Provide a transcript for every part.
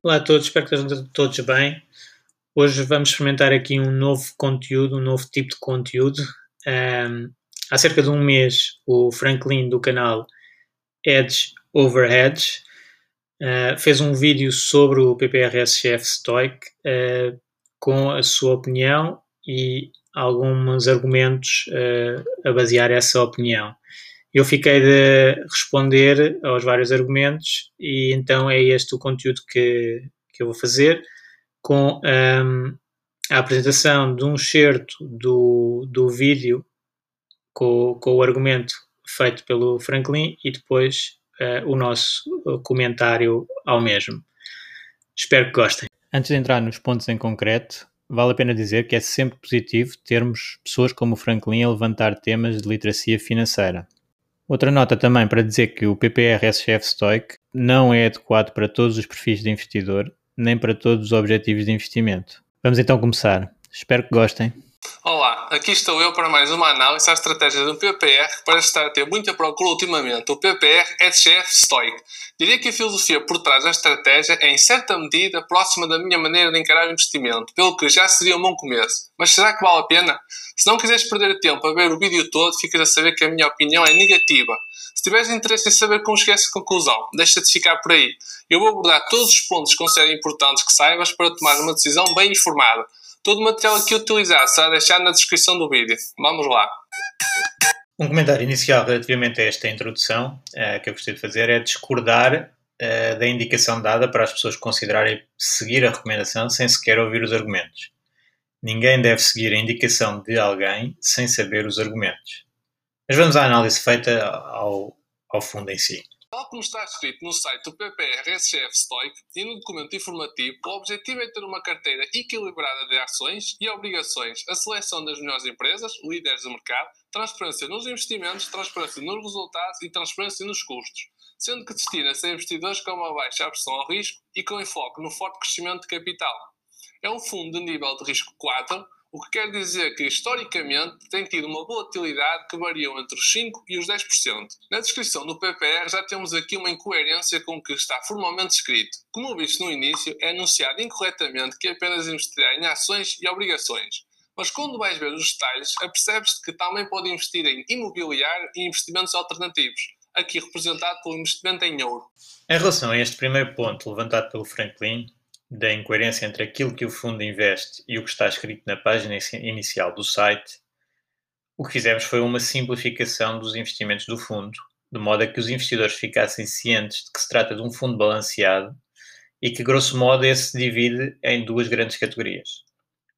Olá a todos, espero que estejam todos bem. Hoje vamos experimentar aqui um novo conteúdo, um novo tipo de conteúdo. Um, há cerca de um mês, o Franklin do canal Edge Over Edge uh, fez um vídeo sobre o PPRSF Stoic uh, com a sua opinião e alguns argumentos uh, a basear essa opinião. Eu fiquei de responder aos vários argumentos e então é este o conteúdo que, que eu vou fazer com um, a apresentação de um excerto do, do vídeo com, com o argumento feito pelo Franklin e depois uh, o nosso comentário ao mesmo. Espero que gostem. Antes de entrar nos pontos em concreto, vale a pena dizer que é sempre positivo termos pessoas como o Franklin a levantar temas de literacia financeira. Outra nota também para dizer que o PPR SGF Stoic não é adequado para todos os perfis de investidor, nem para todos os objetivos de investimento. Vamos então começar. Espero que gostem. Olá, aqui estou eu para mais uma análise à estratégia do PPR para estar a ter muita procura ultimamente, o PPR SGF Stoic. Diria que a filosofia por trás da estratégia é em certa medida próxima da minha maneira de encarar o investimento, pelo que já seria um bom começo. Mas será que vale a pena? Se não quiseres perder tempo a ver o vídeo todo, ficas a saber que a minha opinião é negativa. Se tiveres interesse em saber como cheguei a essa conclusão, deixa de ficar por aí. Eu vou abordar todos os pontos que considero importantes que saibas para tomar uma decisão bem informada. Todo o material que utilizar será deixado na descrição do vídeo. Vamos lá. Um comentário inicial relativamente a esta introdução uh, que eu gostaria de fazer é discordar uh, da indicação dada para as pessoas considerarem seguir a recomendação sem sequer ouvir os argumentos. Ninguém deve seguir a indicação de alguém sem saber os argumentos. Mas vamos à análise feita ao, ao fundo em si. Tal como está escrito no site do PPR SGF Stoic e no documento informativo, o objetivo é ter uma carteira equilibrada de ações e obrigações, a seleção das melhores empresas, líderes do mercado, transparência nos investimentos, transparência nos resultados e transparência nos custos, sendo que destina-se a investidores com uma baixa aversão ao risco e com enfoque no forte crescimento de capital. É um fundo de nível de risco 4, o que quer dizer que historicamente tem tido uma volatilidade que varia entre os 5% e os 10%. Na descrição do PPR já temos aqui uma incoerência com o que está formalmente escrito. Como visto no início, é anunciado incorretamente que apenas investirá em ações e obrigações. Mas quando vais ver os detalhes, apercebes-te que também pode investir em imobiliário e investimentos alternativos, aqui representado pelo investimento em ouro. Em relação a este primeiro ponto levantado pelo Franklin, da incoerência entre aquilo que o fundo investe e o que está escrito na página inicial do site, o que fizemos foi uma simplificação dos investimentos do fundo, de modo a que os investidores ficassem cientes de que se trata de um fundo balanceado e que, grosso modo, esse se divide em duas grandes categorias.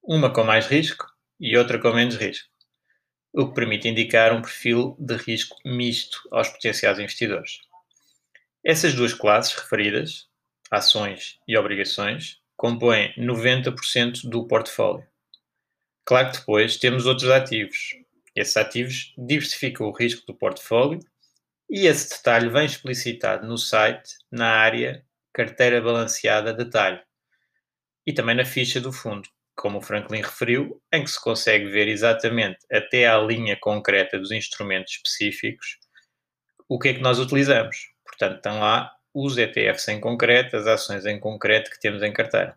Uma com mais risco e outra com menos risco, o que permite indicar um perfil de risco misto aos potenciais investidores. Essas duas classes referidas, ações e obrigações, compõem 90% do portfólio. Claro que depois temos outros ativos. Esses ativos diversificam o risco do portfólio e esse detalhe vem explicitado no site na área Carteira Balanceada Detalhe e também na ficha do fundo, como o Franklin referiu, em que se consegue ver exatamente até à linha concreta dos instrumentos específicos o que é que nós utilizamos. Portanto, estão lá os ETFs em concreto, as ações em concreto que temos em carteira.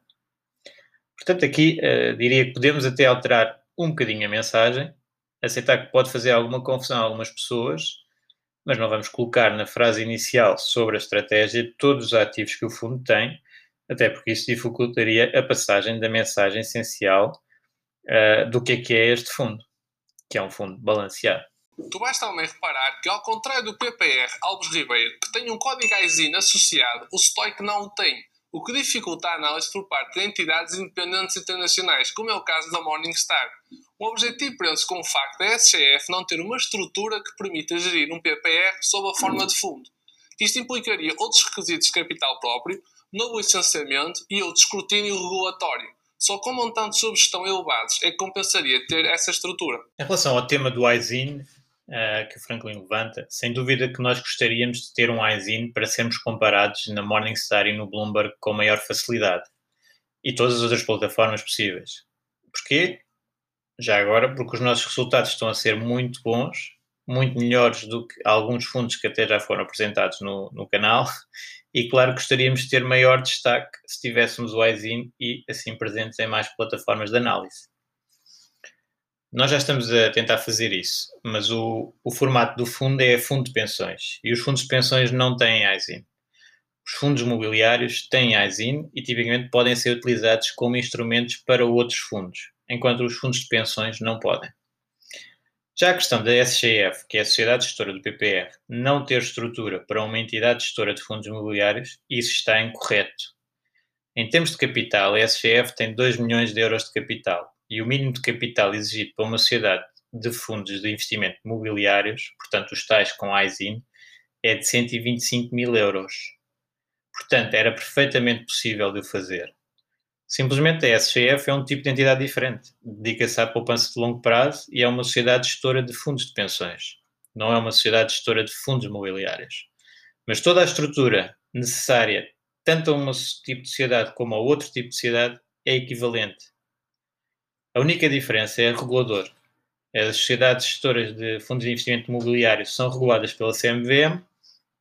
Portanto, aqui uh, diria que podemos até alterar um bocadinho a mensagem, aceitar que pode fazer alguma confusão a algumas pessoas, mas não vamos colocar na frase inicial sobre a estratégia todos os ativos que o fundo tem, até porque isso dificultaria a passagem da mensagem essencial uh, do que é que é este fundo, que é um fundo balanceado. Tu vais também reparar que, ao contrário do PPR Alves Ribeiro, que tem um código AISIN associado, o Stoic não o tem, o que dificulta a análise por parte de entidades independentes internacionais, como é o caso da Morningstar. O objetivo prende-se com o facto da SGF não ter uma estrutura que permita gerir um PPR sob a forma de fundo. Isto implicaria outros requisitos de capital próprio, novo licenciamento e outro escrutínio regulatório. Só com montantes de gestão elevados é que compensaria ter essa estrutura. Em relação ao tema do ISIN, uh, que o Franklin levanta, sem dúvida que nós gostaríamos de ter um ISIN para sermos comparados na Morningstar e no Bloomberg com maior facilidade. E todas as outras plataformas possíveis. Porquê? Já agora, porque os nossos resultados estão a ser muito bons, muito melhores do que alguns fundos que até já foram apresentados no, no canal. E claro, gostaríamos de ter maior destaque se tivéssemos o ISIN e assim presentes em mais plataformas de análise. Nós já estamos a tentar fazer isso, mas o, o formato do fundo é fundo de pensões e os fundos de pensões não têm ISIN. Os fundos mobiliários têm ISIN e tipicamente podem ser utilizados como instrumentos para outros fundos, enquanto os fundos de pensões não podem. Já a questão da SGF, que é a Sociedade Gestora do PPR, não ter estrutura para uma entidade gestora de fundos imobiliários, isso está incorreto. Em termos de capital, a SGF tem 2 milhões de euros de capital e o mínimo de capital exigido para uma sociedade de fundos de investimento mobiliários, portanto os tais com ISIN, é de 125 mil euros. Portanto, era perfeitamente possível de o fazer. Simplesmente a SGF é um tipo de entidade diferente. Dedica-se à poupança de longo prazo e é uma sociedade gestora de fundos de pensões. Não é uma sociedade gestora de fundos mobiliários. Mas toda a estrutura necessária, tanto a um tipo de sociedade como a outro tipo de sociedade, é equivalente. A única diferença é regulador. As sociedades gestoras de fundos de investimento imobiliário são reguladas pela CMVM,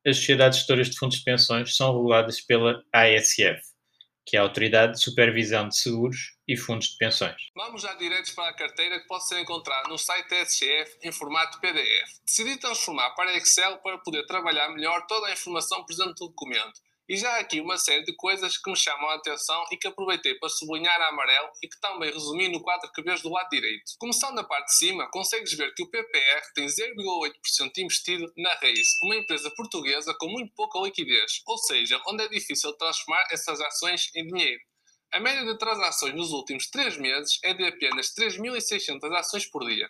as sociedades gestoras de fundos de pensões são reguladas pela ASF, que é a Autoridade de Supervisão de Seguros e Fundos de Pensões. Vamos já diretos para a carteira que pode ser encontrada no site da SGF em formato PDF. Decidi transformar para Excel para poder trabalhar melhor toda a informação presente no documento e já há aqui uma série de coisas que me chamam a atenção e que aproveitei para sublinhar a amarelo e que também resumi no quadro que vês do lado direito. Começando na parte de cima, consegues ver que o PPR tem 0,8% investido na Raiz, uma empresa portuguesa com muito pouca liquidez, ou seja, onde é difícil transformar essas ações em dinheiro. A média de transações nos últimos 3 meses é de apenas 3.600 ações por dia.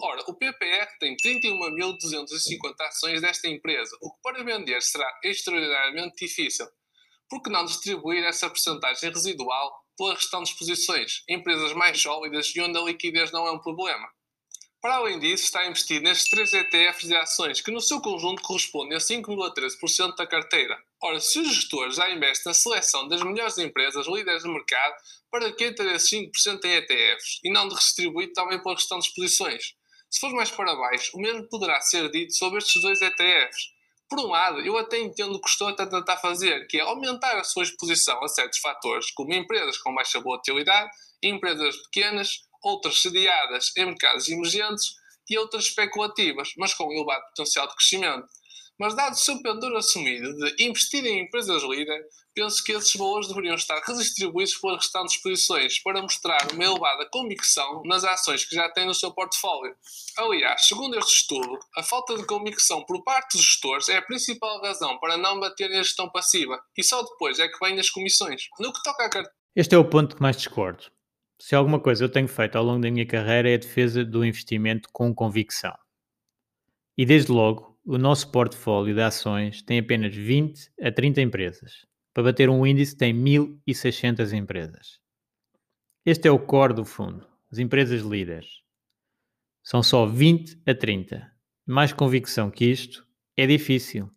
Ora, o PPR tem 31.250 ações desta empresa, o que para vender será extraordinariamente difícil. Por que não distribuir essa porcentagem residual pela restantes posições, empresas mais sólidas e onde a liquidez não é um problema? Para além disso, está investido nestes três ETFs de ações, que no seu conjunto correspondem a 5,13% da carteira. Ora, se os gestores já investem na seleção das melhores empresas líderes de mercado, para que ter esses 5% em ETFs e não de também pelas restantes posições? Se for mais para baixo, o mesmo poderá ser dito sobre estes dois ETFs. Por um lado, eu até entendo o que estou a tentar fazer, que é aumentar a sua exposição a certos fatores, como empresas com baixa volatilidade, empresas pequenas, outras sediadas em mercados emergentes e outras especulativas, mas com elevado potencial de crescimento. Mas dado o seu pendor assumido de investir em empresas líder, penso que esses valores deveriam estar redistribuídos pelas restantes posições para mostrar uma elevada convicção nas ações que já tem no seu portfólio. Aliás, segundo este estudo, a falta de convicção por parte dos gestores é a principal razão para não baterem a gestão passiva e só depois é que vêm as comissões. No que toca a carteira. Este é o ponto que mais discordo. Se alguma coisa eu tenho feito ao longo da minha carreira é a defesa do investimento com convicção. E desde logo, o nosso portfólio de ações tem apenas 20 a 30 empresas. Para bater um índice tem 1.600 empresas. Este é o core do fundo, as empresas líderes. São só 20 a 30. Mais convicção que isto é difícil.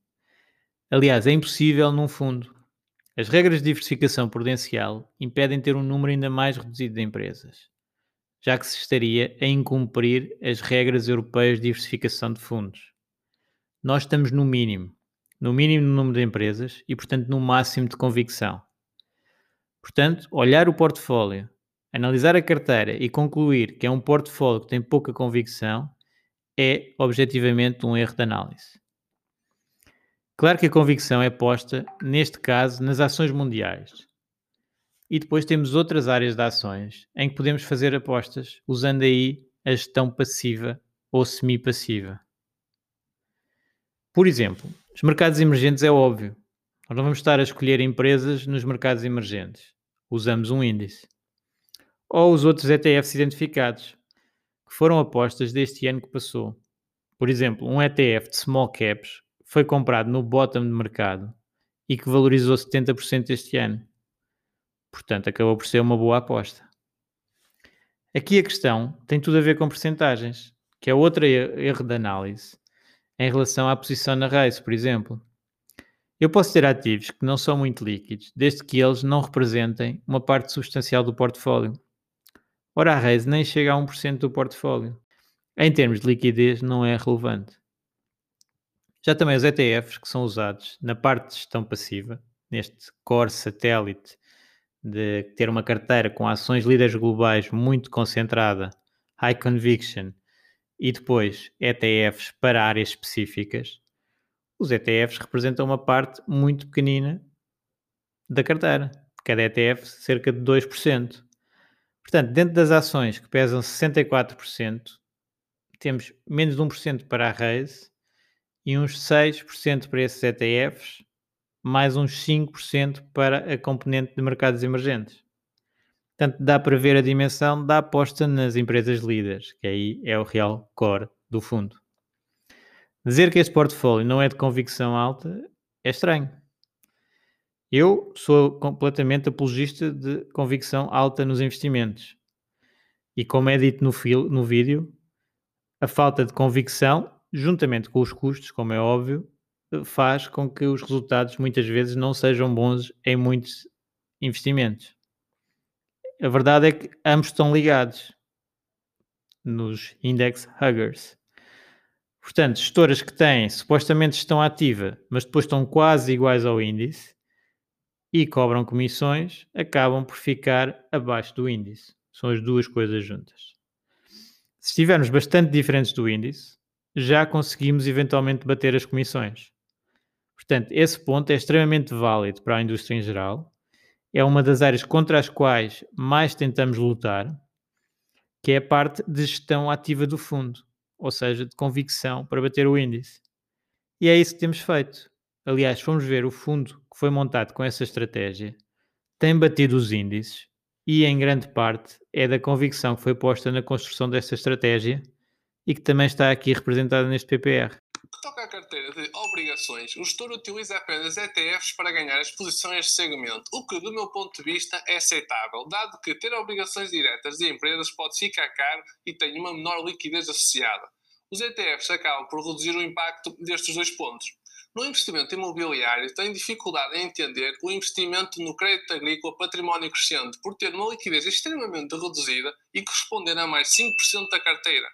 Aliás, é impossível num fundo. As regras de diversificação prudencial impedem ter um número ainda mais reduzido de empresas, já que se estaria a incumprir as regras europeias de diversificação de fundos nós estamos no mínimo, no mínimo no número de empresas e, portanto, no máximo de convicção. Portanto, olhar o portfólio, analisar a carteira e concluir que é um portfólio que tem pouca convicção é objetivamente um erro de análise. Claro que a convicção é posta, neste caso, nas ações mundiais. E depois temos outras áreas de ações em que podemos fazer apostas usando aí a gestão passiva ou semi-passiva. Por exemplo, os mercados emergentes é óbvio. Nós não vamos estar a escolher empresas nos mercados emergentes. Usamos um índice. Ou os outros ETFs identificados, que foram apostas deste ano que passou. Por exemplo, um ETF de small caps foi comprado no bottom de mercado e que valorizou 70% este ano. Portanto, acabou por ser uma boa aposta. Aqui a questão tem tudo a ver com percentagens, que é outro erro de análise em relação à posição na race, por exemplo. Eu posso ter ativos que não são muito líquidos, desde que eles não representem uma parte substancial do portfólio. Ora, a raise nem chega a 1% do portfólio. Em termos de liquidez, não é relevante. Já também os ETFs que são usados na parte de gestão passiva, neste core satélite de ter uma carteira com ações líderes globais muito concentrada, high conviction, e depois ETFs para áreas específicas, os ETFs representam uma parte muito pequenina da carteira. Cada ETF cerca de 2%. Portanto, dentro das ações que pesam 64%, temos menos de 1% para a raise e uns 6% para esses ETFs, mais uns 5% para a componente de mercados emergentes. Portanto, dá para ver a dimensão da aposta nas empresas líderes, que aí é o real core do fundo. Dizer que este portfólio não é de convicção alta é estranho. Eu sou completamente apologista de convicção alta nos investimentos. E como é dito no, fil, no vídeo, a falta de convicção, juntamente com os custos, como é óbvio, faz com que os resultados muitas vezes não sejam bons em muitos investimentos. A verdade é que ambos estão ligados nos index huggers. Portanto, gestoras que têm supostamente estão ativa, mas depois estão quase iguais ao índice e cobram comissões, acabam por ficar abaixo do índice. São as duas coisas juntas. Se estivermos bastante diferentes do índice, já conseguimos eventualmente bater as comissões. Portanto, esse ponto é extremamente válido para a indústria em geral. É uma das áreas contra as quais mais tentamos lutar, que é a parte de gestão ativa do fundo, ou seja, de convicção para bater o índice. E é isso que temos feito. Aliás, fomos ver o fundo que foi montado com essa estratégia, tem batido os índices e, em grande parte, é da convicção que foi posta na construção desta estratégia e que também está aqui representada neste PPR. Que toca à carteira de obrigações, o gestor utiliza apenas ETFs para ganhar as posições de segmento, o que, do meu ponto de vista, é aceitável, dado que ter obrigações diretas de empresas pode ficar caro e tem uma menor liquidez associada. Os ETFs acabam por reduzir o impacto destes dois pontos. No investimento imobiliário, tem dificuldade em entender o investimento no crédito agrícola património crescente por ter uma liquidez extremamente reduzida e corresponder a mais 5% da carteira.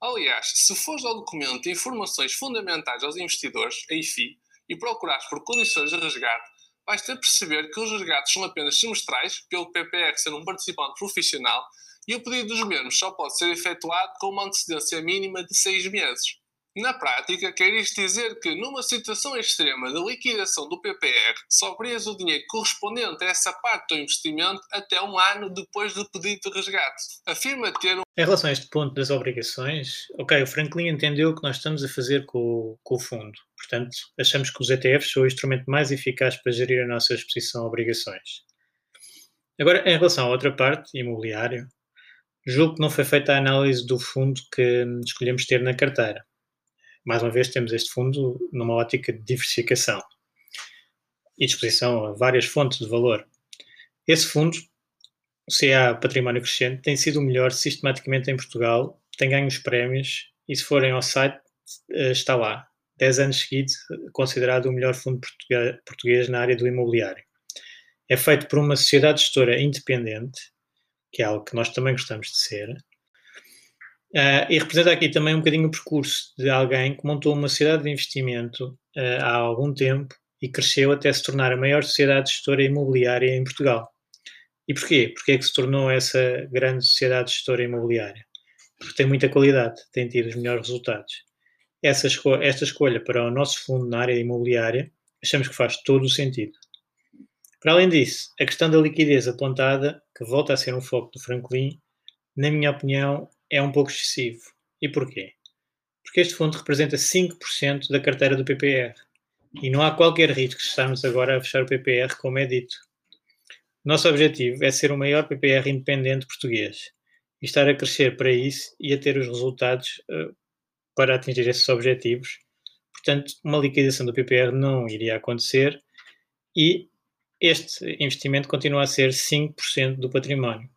Aliás, se fores ao documento de Informações Fundamentais aos Investidores, a IFI, e procurares por condições de resgate, vais ter perceber que os resgates são apenas semestrais, pelo PPR ser um participante profissional, e o pedido dos mesmos só pode ser efetuado com uma antecedência mínima de seis meses. Na prática, quer isto dizer que, numa situação extrema de liquidação do PPR, só o dinheiro correspondente a essa parte do investimento até um ano depois do pedido de resgate. Afirma ter um... Em relação a este ponto das obrigações, ok, o Franklin entendeu o que nós estamos a fazer com, com o fundo. Portanto, achamos que os ETFs são o instrumento mais eficaz para gerir a nossa exposição a obrigações. Agora, em relação à outra parte, imobiliário, julgo que não foi feita a análise do fundo que escolhemos ter na carteira mais uma vez, temos este fundo numa ótica de diversificação e disposição a várias fontes de valor. Esse fundo, o CA Património Crescente, tem sido o melhor sistematicamente em Portugal, tem ganho os prémios e, se forem ao site, eh, está lá. 10 anos seguidos, considerado o melhor fundo português na área do imobiliário. É feito por uma sociedade gestora independente, que é algo que nós também gostamos de ser, Uh, e representa aqui também um bocadinho o percurso de alguém que montou uma sociedade de investimento uh, há algum tempo e cresceu até se tornar a maior sociedade gestora imobiliária em Portugal. E porquê? Porque é que se tornou essa grande sociedade gestora imobiliária? Porque tem muita qualidade, tem tido os melhores resultados. essa esco esta escolha para o nosso fundo na área imobiliária achamos que faz todo o sentido. Para além disso, a questão da liquidez apontada, que volta a ser um foco do Franklin, na minha opinião, é um pouco excessivo. E porquê? Porque este fundo representa 5% da carteira do PPR e não há qualquer risco de estarmos agora a fechar o PPR, como é dito. Nosso objetivo é ser o maior PPR independente português e estar a crescer para isso e a ter os resultados uh, para atingir esses objetivos. Portanto, uma liquidação do PPR não iria acontecer e este investimento continua a ser 5% do património.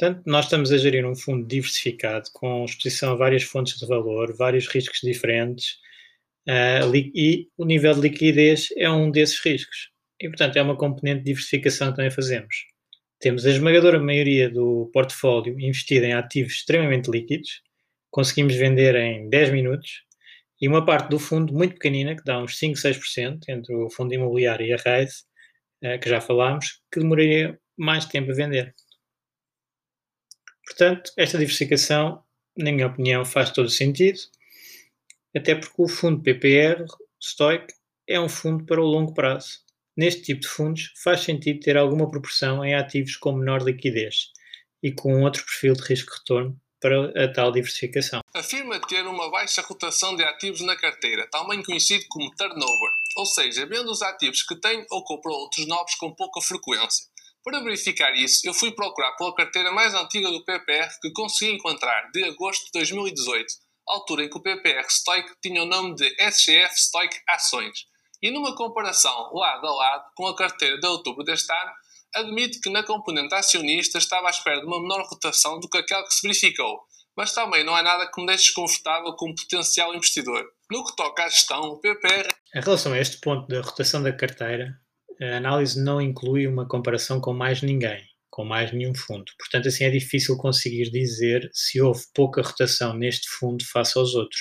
Portanto, nós estamos a gerir um fundo diversificado com exposição a várias fontes de valor, vários riscos diferentes uh, e o nível de liquidez é um desses riscos. E, portanto, é uma componente de diversificação que também fazemos. Temos a esmagadora maioria do portfólio investido em ativos extremamente líquidos, conseguimos vender em 10 minutos, e uma parte do fundo muito pequenina, que dá uns 5, 6%, entre o fundo imobiliário e a RAID, eh, que já falámos, que demoraria mais tempo a vender. Portanto, esta diversificação, na minha opinião, faz todo sentido, até porque o fundo PPR, Stoic, é um fundo para o longo prazo. Neste tipo de fundos, faz sentido ter alguma proporção em ativos com menor liquidez e com outro perfil de risco-retorno para a tal diversificação. Afirma ter uma baixa rotação de ativos na carteira, também conhecido como turnover, ou seja, vendo os ativos que tem ou compra outros novos com pouca frequência. Para verificar isso, eu fui procurar pela carteira mais antiga do PPR que consegui encontrar, de agosto de 2018, altura em que o PPR Stoic tinha o nome de SGF Stoic Ações. E numa comparação lado a lado com a carteira de outubro deste ano, admite que na componente acionista estava à espera de uma menor rotação do que aquela que se verificou, mas também não há nada que me deixe desconfortável como potencial investidor. No que toca à gestão, o PPR. Em relação a este ponto da rotação da carteira, a análise não inclui uma comparação com mais ninguém, com mais nenhum fundo. Portanto, assim é difícil conseguir dizer se houve pouca rotação neste fundo face aos outros.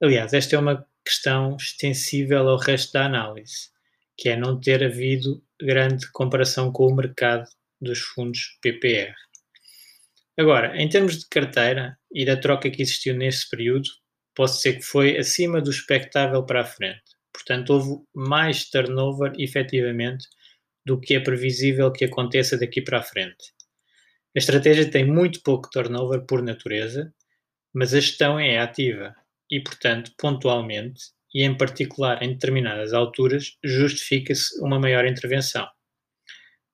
Aliás, esta é uma questão extensível ao resto da análise, que é não ter havido grande comparação com o mercado dos fundos PPR. Agora, em termos de carteira e da troca que existiu nesse período, posso dizer que foi acima do expectável para a frente. Portanto, houve mais turnover, efetivamente, do que é previsível que aconteça daqui para a frente. A estratégia tem muito pouco turnover por natureza, mas a gestão é ativa e, portanto, pontualmente, e em particular em determinadas alturas, justifica-se uma maior intervenção.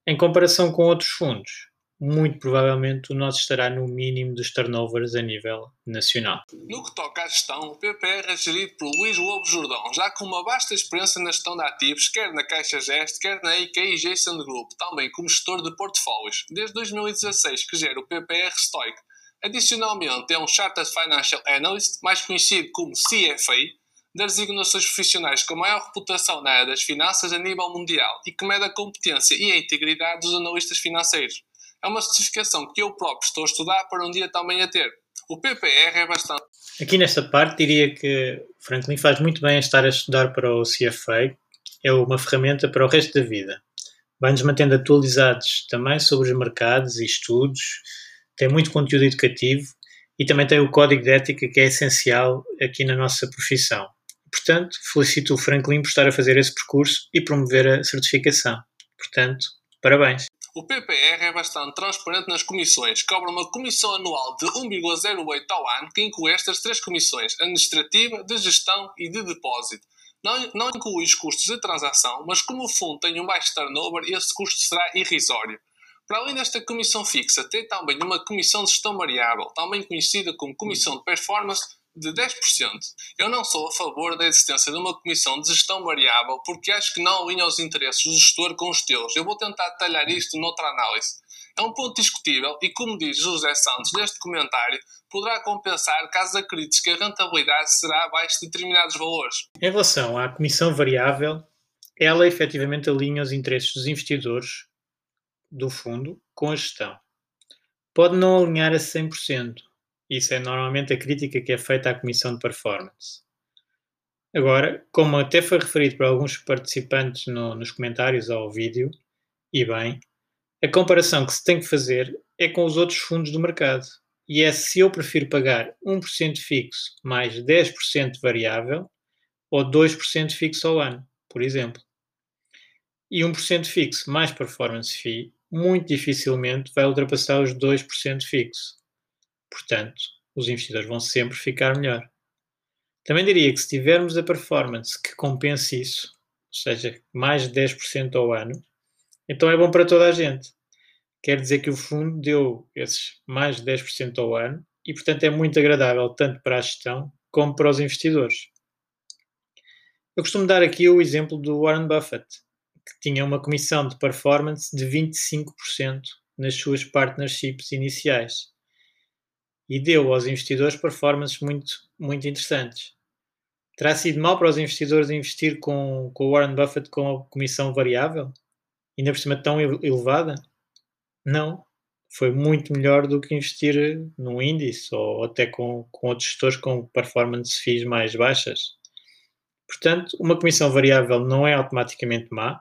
Em comparação com outros fundos, muito provavelmente o nosso estará no mínimo dos turnovers a nível nacional. No que toca à gestão, o PPR é gerido por Luís Lobo Jordão, já com uma vasta experiência na gestão de ativos, quer na Caixa Gest, quer na IKI Jason Group, também como gestor de portfólios. Desde 2016 que gera o PPR Stoic. Adicionalmente, é um Chartered Financial Analyst, mais conhecido como CFA, das designações profissionais com maior reputação na área das finanças a nível mundial e que mede a competência e a integridade dos analistas financeiros é uma certificação que eu próprio estou a estudar para um dia também a ter. O PPR é bastante. Aqui nesta parte diria que Franklin faz muito bem a estar a estudar para o CFA, é uma ferramenta para o resto da vida. Vai-nos mantendo atualizados também sobre os mercados e estudos, tem muito conteúdo educativo e também tem o código de ética que é essencial aqui na nossa profissão. Portanto, felicito o Franklin por estar a fazer esse percurso e promover a certificação. Portanto, parabéns. O PPR é bastante transparente nas comissões. Cobra uma comissão anual de 1,08 ao ano, que inclui estas três comissões: administrativa, de gestão e de depósito. Não, não inclui os custos de transação, mas como o fundo tem um baixo turnover, esse custo será irrisório. Para além desta comissão fixa, tem também uma comissão de gestão variável, também conhecida como comissão de performance, de 10%. Eu não sou a favor da existência de uma comissão de gestão variável porque acho que não alinha os interesses do gestor com os teus. Eu vou tentar detalhar isto noutra análise. É um ponto discutível e, como diz José Santos neste comentário, poderá compensar caso acredites que a rentabilidade será abaixo de determinados valores. Em relação à comissão variável, ela efetivamente alinha os interesses dos investidores do fundo com a gestão. Pode não alinhar a 100%, isso é normalmente a crítica que é feita à comissão de performance. Agora, como até foi referido por alguns participantes no, nos comentários ao vídeo, e bem, a comparação que se tem que fazer é com os outros fundos do mercado. e é se eu prefiro pagar 1% fixo mais 10% variável ou 2% fixo ao ano, por exemplo. E 1% fixo mais performance fee muito dificilmente vai ultrapassar os 2% fixo. Portanto, os investidores vão sempre ficar melhor. Também diria que se tivermos a performance que compense isso, ou seja, mais de 10% ao ano, então é bom para toda a gente. Quer dizer que o fundo deu esses mais de 10% ao ano e, portanto, é muito agradável tanto para a gestão como para os investidores. Eu costumo dar aqui o exemplo do Warren Buffett, que tinha uma comissão de performance de 25% nas suas partnerships iniciais e deu aos investidores performances muito, muito interessantes. Terá sido mal para os investidores investir com, com Warren Buffett com a comissão variável? Ainda por cima tão elevada? Não. Foi muito melhor do que investir num índice ou até com, com outros gestores com performance fees mais baixas. Portanto, uma comissão variável não é automaticamente má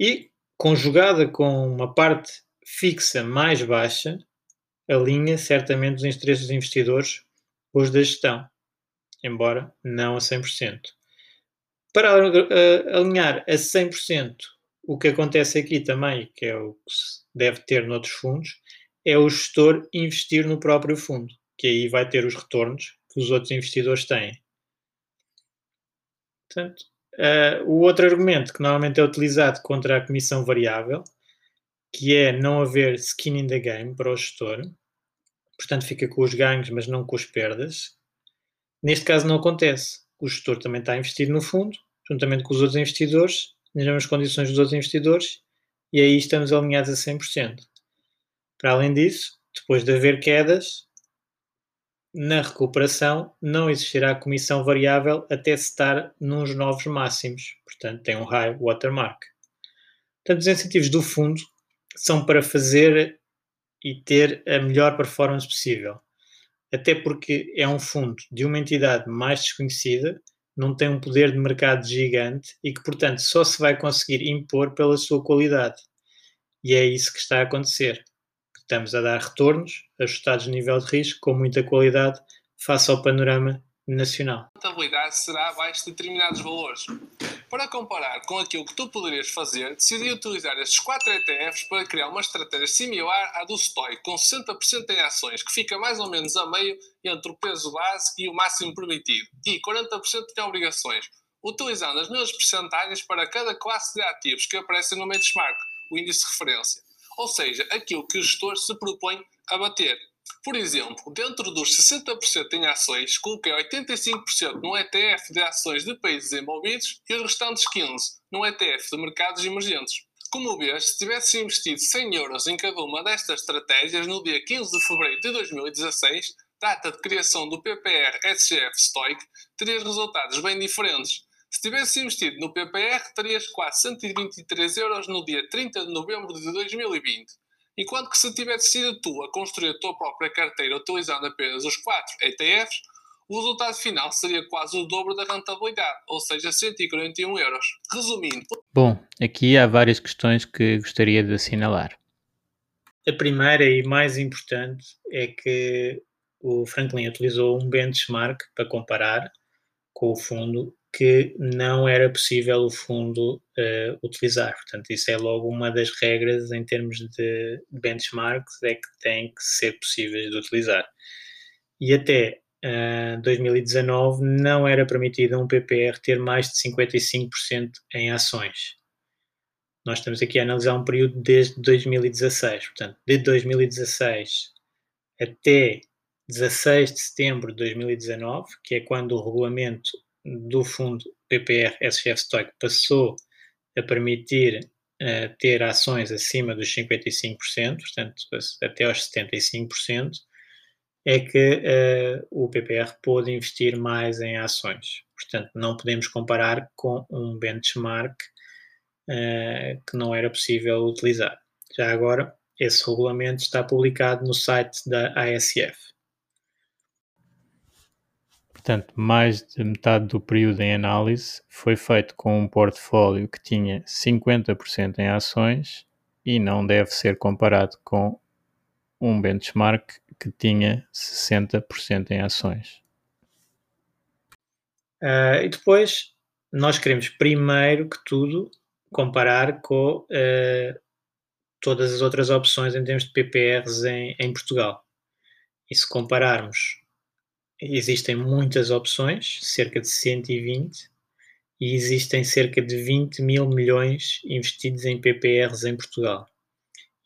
e, conjugada com uma parte fixa mais baixa, alinha certamente os interesses dos investidores com os da gestão, embora não a 100%. Para alinhar a 100%, o que acontece aqui também, que é o que se deve ter noutros fundos, é o gestor investir no próprio fundo, que aí vai ter os retornos que os outros investidores têm. Portanto, uh, o outro argumento que normalmente é utilizado contra a comissão variável, que é não haver skin in the game para o gestor, portanto fica com os ganhos, mas não com as perdas. Neste caso não acontece. O gestor também está a investir no fundo, juntamente com os outros investidores, nas mesmas condições dos outros investidores, e aí estamos alinhados a 100%. Para além disso, depois de haver quedas, na recuperação não existirá comissão variável até se estar nos novos máximos, portanto tem um high watermark. Portanto, os incentivos do fundo são para fazer e ter a melhor performance possível. Até porque é um fundo de uma entidade mais desconhecida, não tem um poder de mercado gigante e que, portanto, só se vai conseguir impor pela sua qualidade. E é isso que está a acontecer. Estamos a dar retornos ajustados no nível de risco com muita qualidade face ao panorama nacional. A rentabilidade será abaixo de determinados valores. Para comparar com aquilo que tu poderias fazer, decidi utilizar estes 4 ETFs para criar uma estratégia similar à do Stoic, com 60% em ações, que fica mais ou menos a meio entre o peso base e o máximo permitido, e 40% em obrigações, utilizando as mesmas percentagens para cada classe de ativos que aparecem no benchmark, o índice de referência. Ou seja, aquilo que o gestor se propõe a bater. Por exemplo, dentro dos 60% em ações, coloquei 85% num ETF de ações de países desenvolvidos e os restantes 15% num ETF de mercados emergentes. Como vês, se tivesse investido 100 euros em cada uma destas estratégias no dia 15 de fevereiro de 2016, data de criação do PPR SGF Stoic, terias resultados bem diferentes. Se tivesse investido no PPR, terias quase 123 euros no dia 30 de novembro de 2020. Enquanto que se tivesse sido tu a construir a tua própria carteira utilizando apenas os 4 ETFs, o resultado final seria quase o dobro da rentabilidade, ou seja, 141 euros. Resumindo. Bom, aqui há várias questões que gostaria de assinalar. A primeira e mais importante é que o Franklin utilizou um benchmark para comparar com o fundo que não era possível o fundo uh, utilizar. Portanto, isso é logo uma das regras em termos de benchmarks, é que têm que ser possíveis de utilizar. E até uh, eh, 2019 não era permitido a um PPR ter mais de 55% em ações. Nós estamos aqui a analisar um período desde 2016, portanto, de 2016 até 16 de setembro de 2019, que é quando o regulamento do fundo PPR SGF Stoic passou a permitir uh, ter ações acima dos 55%, portanto, até aos 75%, é que uh, o PPR pôde investir mais em ações. Portanto, não podemos comparar com um benchmark uh, que não era possível utilizar. Já agora, esse regulamento está publicado no site da ASF. Portanto, mais de metade do período em análise foi feito com um portfólio que tinha 50% em ações e não deve ser comparado com um benchmark que tinha 60% em ações. Uh, e depois, nós queremos primeiro que tudo comparar com uh, todas as outras opções em termos de PPRs em, em Portugal. E se compararmos, existem muitas opções, cerca de 120, e existem cerca de 20 mil milhões investidos em PPRs em Portugal.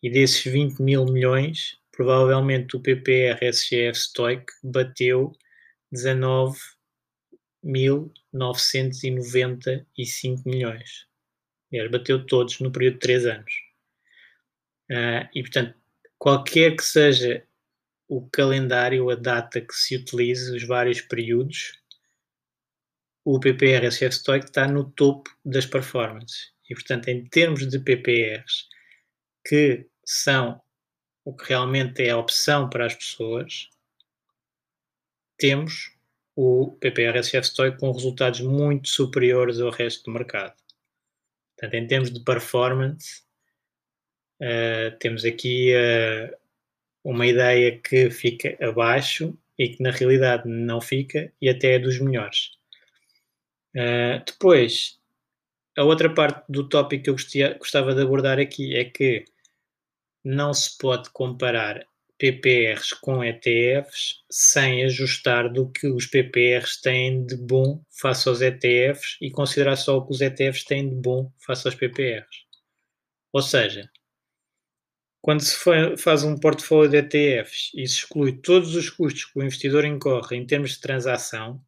E desses 20 mil milhões, provavelmente o PPR SGF Stoic bateu 19.995 milhões. Ele bateu todos no período de 3 anos. Uh, e, portanto, qualquer que seja o calendário, a data que se utilize, os vários períodos, o PPR SF Stoic está no topo das performances. E, portanto, em termos de PPRs, que são o que realmente é a opção para as pessoas, temos o PPR SF Stoic com resultados muito superiores ao resto do mercado. Portanto, em termos de performance, uh, temos aqui uh, uma ideia que fica abaixo e que na realidade não fica e até é dos melhores. Uh, depois, a outra parte do tópico que eu gostava de abordar aqui é que não se pode comparar PPRs com ETFs sem ajustar do que os PPRs têm de bom face aos ETFs e considerar só o que os ETFs têm de bom face aos PPRs. Ou seja, quando se faz um portfólio de ETFs e se exclui todos os custos que o investidor incorre em termos de transação,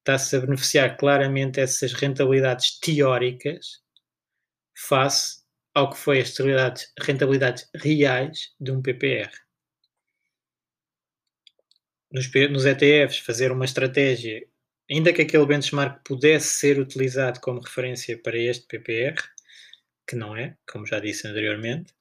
está-se a beneficiar claramente essas rentabilidades teóricas face ao que foi as rentabilidades, rentabilidades reais de um PPR. Nos, nos ETFs, fazer uma estratégia, ainda que aquele benchmark pudesse ser utilizado como referência para este PPR, que não é, como já disse anteriormente,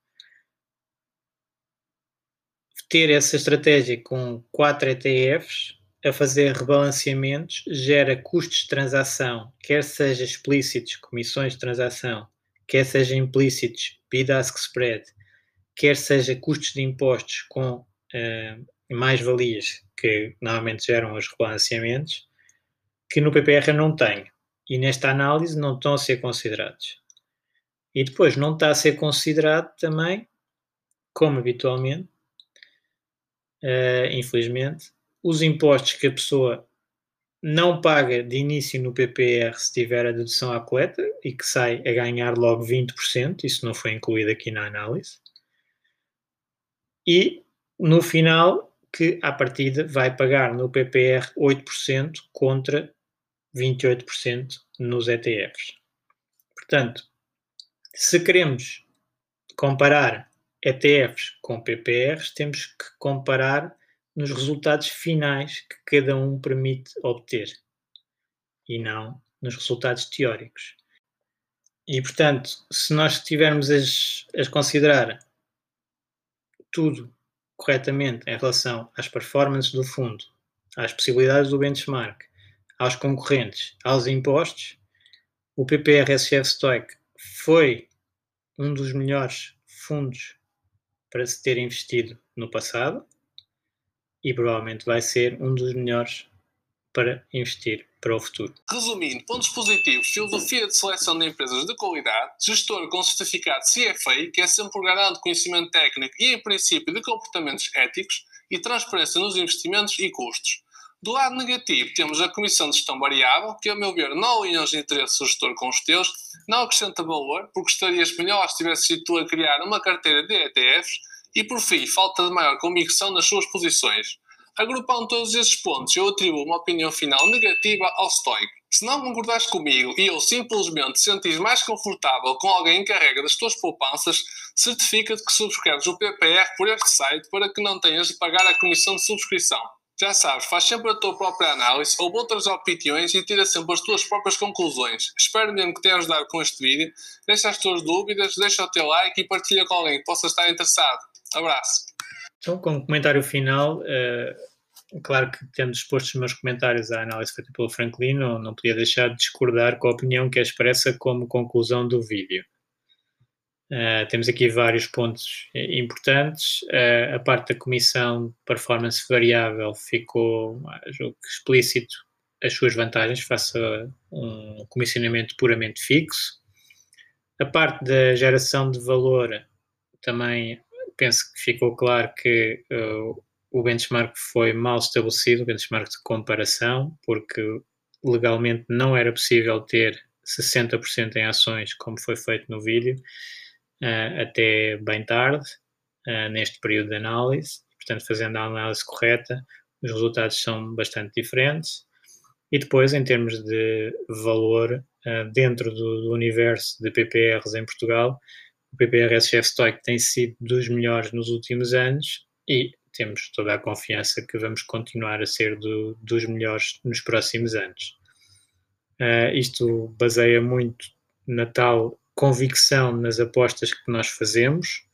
ter essa estratégia com quatro ETFs a fazer rebalanceamentos gera custos de transação, quer seja explícitos, comissões de transação, quer seja implícitos, bid-ask spread, quer seja custos de impostos com uh, mais-valias que normalmente geram os rebalanceamentos, que no PPR não tem. E nesta análise não estão a ser considerados. E depois não está a ser considerado também, como habitualmente, uh, infelizmente, os impostos que a pessoa não paga de início no PPR se tiver a dedução à coleta e que sai a ganhar logo 20%, isso não foi incluído aqui na análise. E no final, que à partida vai pagar no PPR 8% contra 28% nos ETFs. Portanto, se queremos comparar ETFs com PPRs, temos que comparar nos resultados finais que cada um permite obter e não nos resultados teóricos. E, portanto, se nós estivermos a, a considerar tudo corretamente em relação às performances do fundo, às possibilidades do benchmark, aos concorrentes, aos impostos, o PPR SGF Stoic foi um dos melhores fundos para se ter investido no passado e provavelmente vai ser um dos melhores para investir para o futuro. Resumindo, pontos positivos, filosofia de seleção de empresas de qualidade, gestor com certificado CFA, que é sempre garante conhecimento técnico e, em princípio, de comportamentos éticos e transparência nos investimentos e custos. Do lado negativo, temos a comissão de gestão variável, que, a meu ver, não alinha os interesses do gestor com os teus, não acrescenta valor, porque estarias melhor se tivesse sido tu a criar uma carteira de ETFs e, por fim, falta de maior convicção nas suas posições. Agrupando todos esses pontos, eu atribuo uma opinião final negativa ao Stoic. Se não concordares comigo e ou simplesmente sentires mais confortável com alguém encarrega das tuas poupanças, certifica-te que subscreves o PPR por este site para que não tenhas de pagar a comissão de subscrição. Já sabes, faz sempre a tua própria análise ou outras opiniões e tira sempre as tuas próprias conclusões. Espero mesmo que tenhas ajudado com este vídeo. Deixa as tuas dúvidas, deixa o teu like e partilha com alguém que possa estar interessado. Abraço. Então, como comentário final, uh, claro que tendo exposto os meus comentários à análise feita pelo Franklin, não, não podia deixar de discordar com a opinião que é expressa como conclusão do vídeo. Uh, temos aqui vários pontos importantes. Uh, a parte da comissão performance variável ficou, julgo explícito as suas vantagens face a um comissionamento puramente fixo. A parte da geração de valor também penso que ficou claro que uh, o benchmark foi mal estabelecido, o benchmark de comparação, porque legalmente não era possível ter 60% em ações, como foi feito no vídeo, uh, até bem tarde, uh, neste período de análise. Portanto, fazendo a análise correta, os resultados são bastante diferentes. E depois, em termos de valor, uh, dentro do, do, universo de PPRs em Portugal, o PPR SGF Stoic tem sido dos melhores nos últimos anos e temos toda a confiança que vamos continuar a ser do, dos melhores nos próximos anos. Uh, isto baseia muito na tal convicção nas apostas que nós fazemos,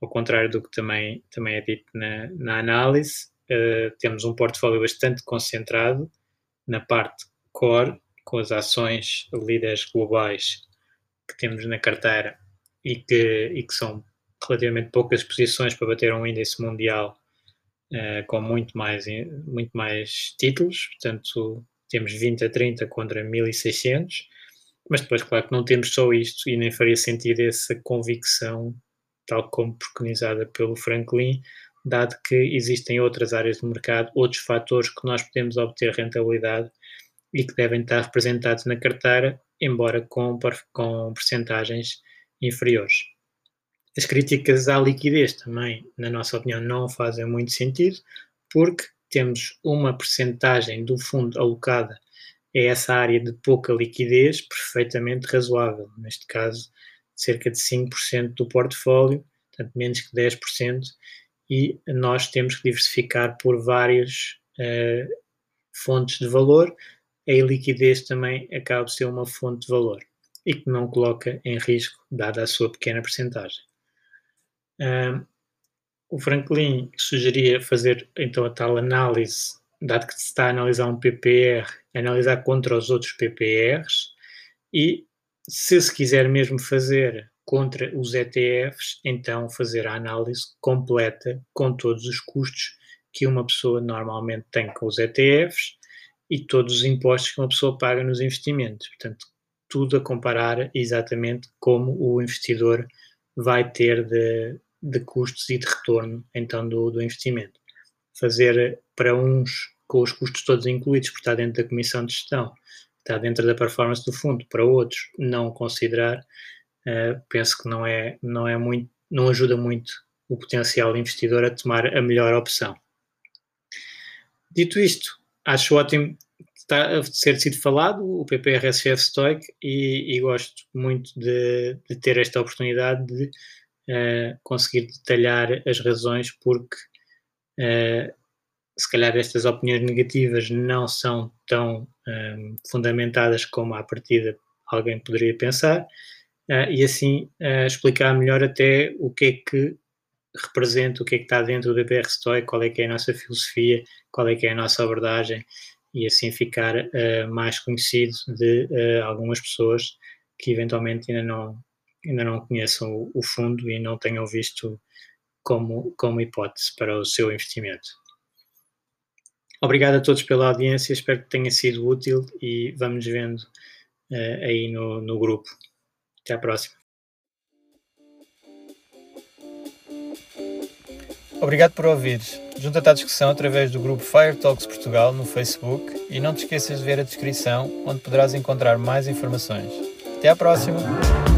ao contrário do que também, também é dito na, na análise. Uh, temos um portfólio bastante concentrado na parte core, com as ações líderes globais que temos na carteira e que, e que são relativamente poucas posições para bater um índice mundial uh, com muito mais, muito mais títulos, portanto temos 20 a 30 contra 1600, mas depois, claro que não temos só isto e nem faria sentido essa convicção, tal como preconizada pelo Franklin, dado que existem outras áreas do mercado, outros fatores que nós podemos obter rentabilidade e que devem estar representados na carteira, embora com, com percentagens inferiores. As críticas à liquidez também, na nossa opinião, não fazem muito sentido, porque temos uma percentagem do fundo alocada a essa área de pouca liquidez perfeitamente razoável. Neste caso, cerca de 5% do portfólio, portanto, menos que 10%, e nós temos que diversificar por várias uh, fontes de valor. A liquidez também acaba de ser uma fonte de valor e que não coloca em risco, dada a sua pequena percentagem. Uh, o Franklin sugeria fazer então a tal análise, dado que se está a analisar um PPR, analisar contra os outros PPRs e, se se quiser mesmo fazer contra os ETFs, então fazer a análise completa com todos os custos que uma pessoa normalmente tem com os ETFs e todos os impostos que uma pessoa paga nos investimentos. Portanto, tudo a comparar exatamente como o investidor vai ter de, de custos e de retorno então do, do investimento. Fazer para uns com os custos todos incluídos, porque está dentro da comissão de gestão, está dentro da performance do fundo, para outros não considerar, uh, penso que não é, não é muito, não ajuda muito o potencial investidor a tomar a melhor opção. Dito isto, acho ótimo está a ser sido falado, o PPRSF Stoic, e, e gosto muito de, de, ter esta oportunidade de uh, conseguir detalhar as razões porque uh, se calhar estas opiniões negativas não são tão um, eh, fundamentadas como à partida alguém poderia pensar, uh, e assim explicar melhor até o que é que representa, o que é que está dentro do BPR Stoic, qual é que é a nossa filosofia, qual é que é a nossa abordagem e assim ficar uh, mais conhecido de uh, algumas pessoas que eventualmente ainda não, ainda não conheçam o, o, fundo e não tenham visto como, como hipótese para o seu investimento. Obrigado a todos pela audiência, espero que tenha sido útil e vamos vendo uh, aí no, no grupo. Até à próxima. Obrigado por ouvires. Junta-te à discussão através do grupo Fire Talks Portugal no Facebook e não te esqueças de ver a descrição onde poderás encontrar mais informações. Até à próxima!